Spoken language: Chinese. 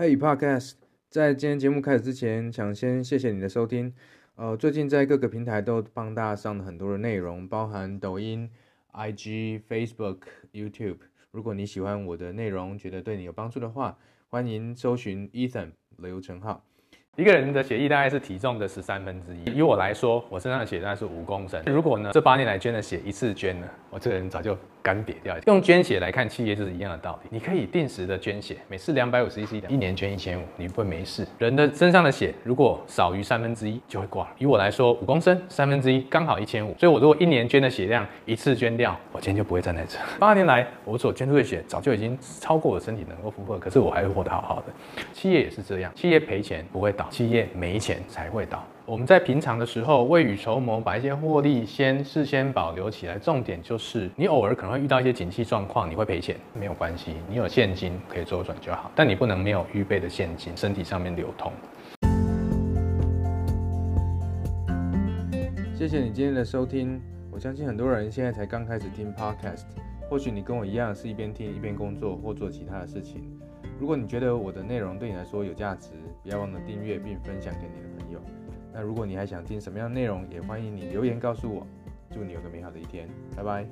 Hey Podcast，在今天节目开始之前，想先谢谢你的收听。呃，最近在各个平台都帮大家上了很多的内容，包含抖音、IG、Facebook、YouTube。如果你喜欢我的内容，觉得对你有帮助的话，欢迎搜寻 Ethan 刘成浩。一个人的血液大概是体重的十三分之一。以我来说，我身上的血大概是五公升。如果呢，这八年来捐的血一次捐了，我这个人早就。干瘪掉，用捐血来看企业就是一样的道理。你可以定时的捐血，每次两百五十 cc，一年捐一千五，你不会没事。人的身上的血如果少于三分之一就会挂。以我来说，五公升三分之一刚好一千五，所以我如果一年捐的血量一次捐掉，我今天就不会站在这。八年来我所捐出的血早就已经超过我身体能够负荷，可是我还是活得好好的。企业也是这样，企业赔钱不会倒，企业没钱才会倒。我们在平常的时候未雨绸缪，把一些获利先事先保留起来。重点就是，你偶尔可能会遇到一些景气状况，你会赔钱，没有关系，你有现金可以周转就好。但你不能没有预备的现金，身体上面流通。谢谢你今天的收听。我相信很多人现在才刚开始听 Podcast，或许你跟我一样是一边听一边工作或做其他的事情。如果你觉得我的内容对你来说有价值，不要忘了订阅并分享给你的朋友。那如果你还想听什么样的内容，也欢迎你留言告诉我。祝你有个美好的一天，拜拜。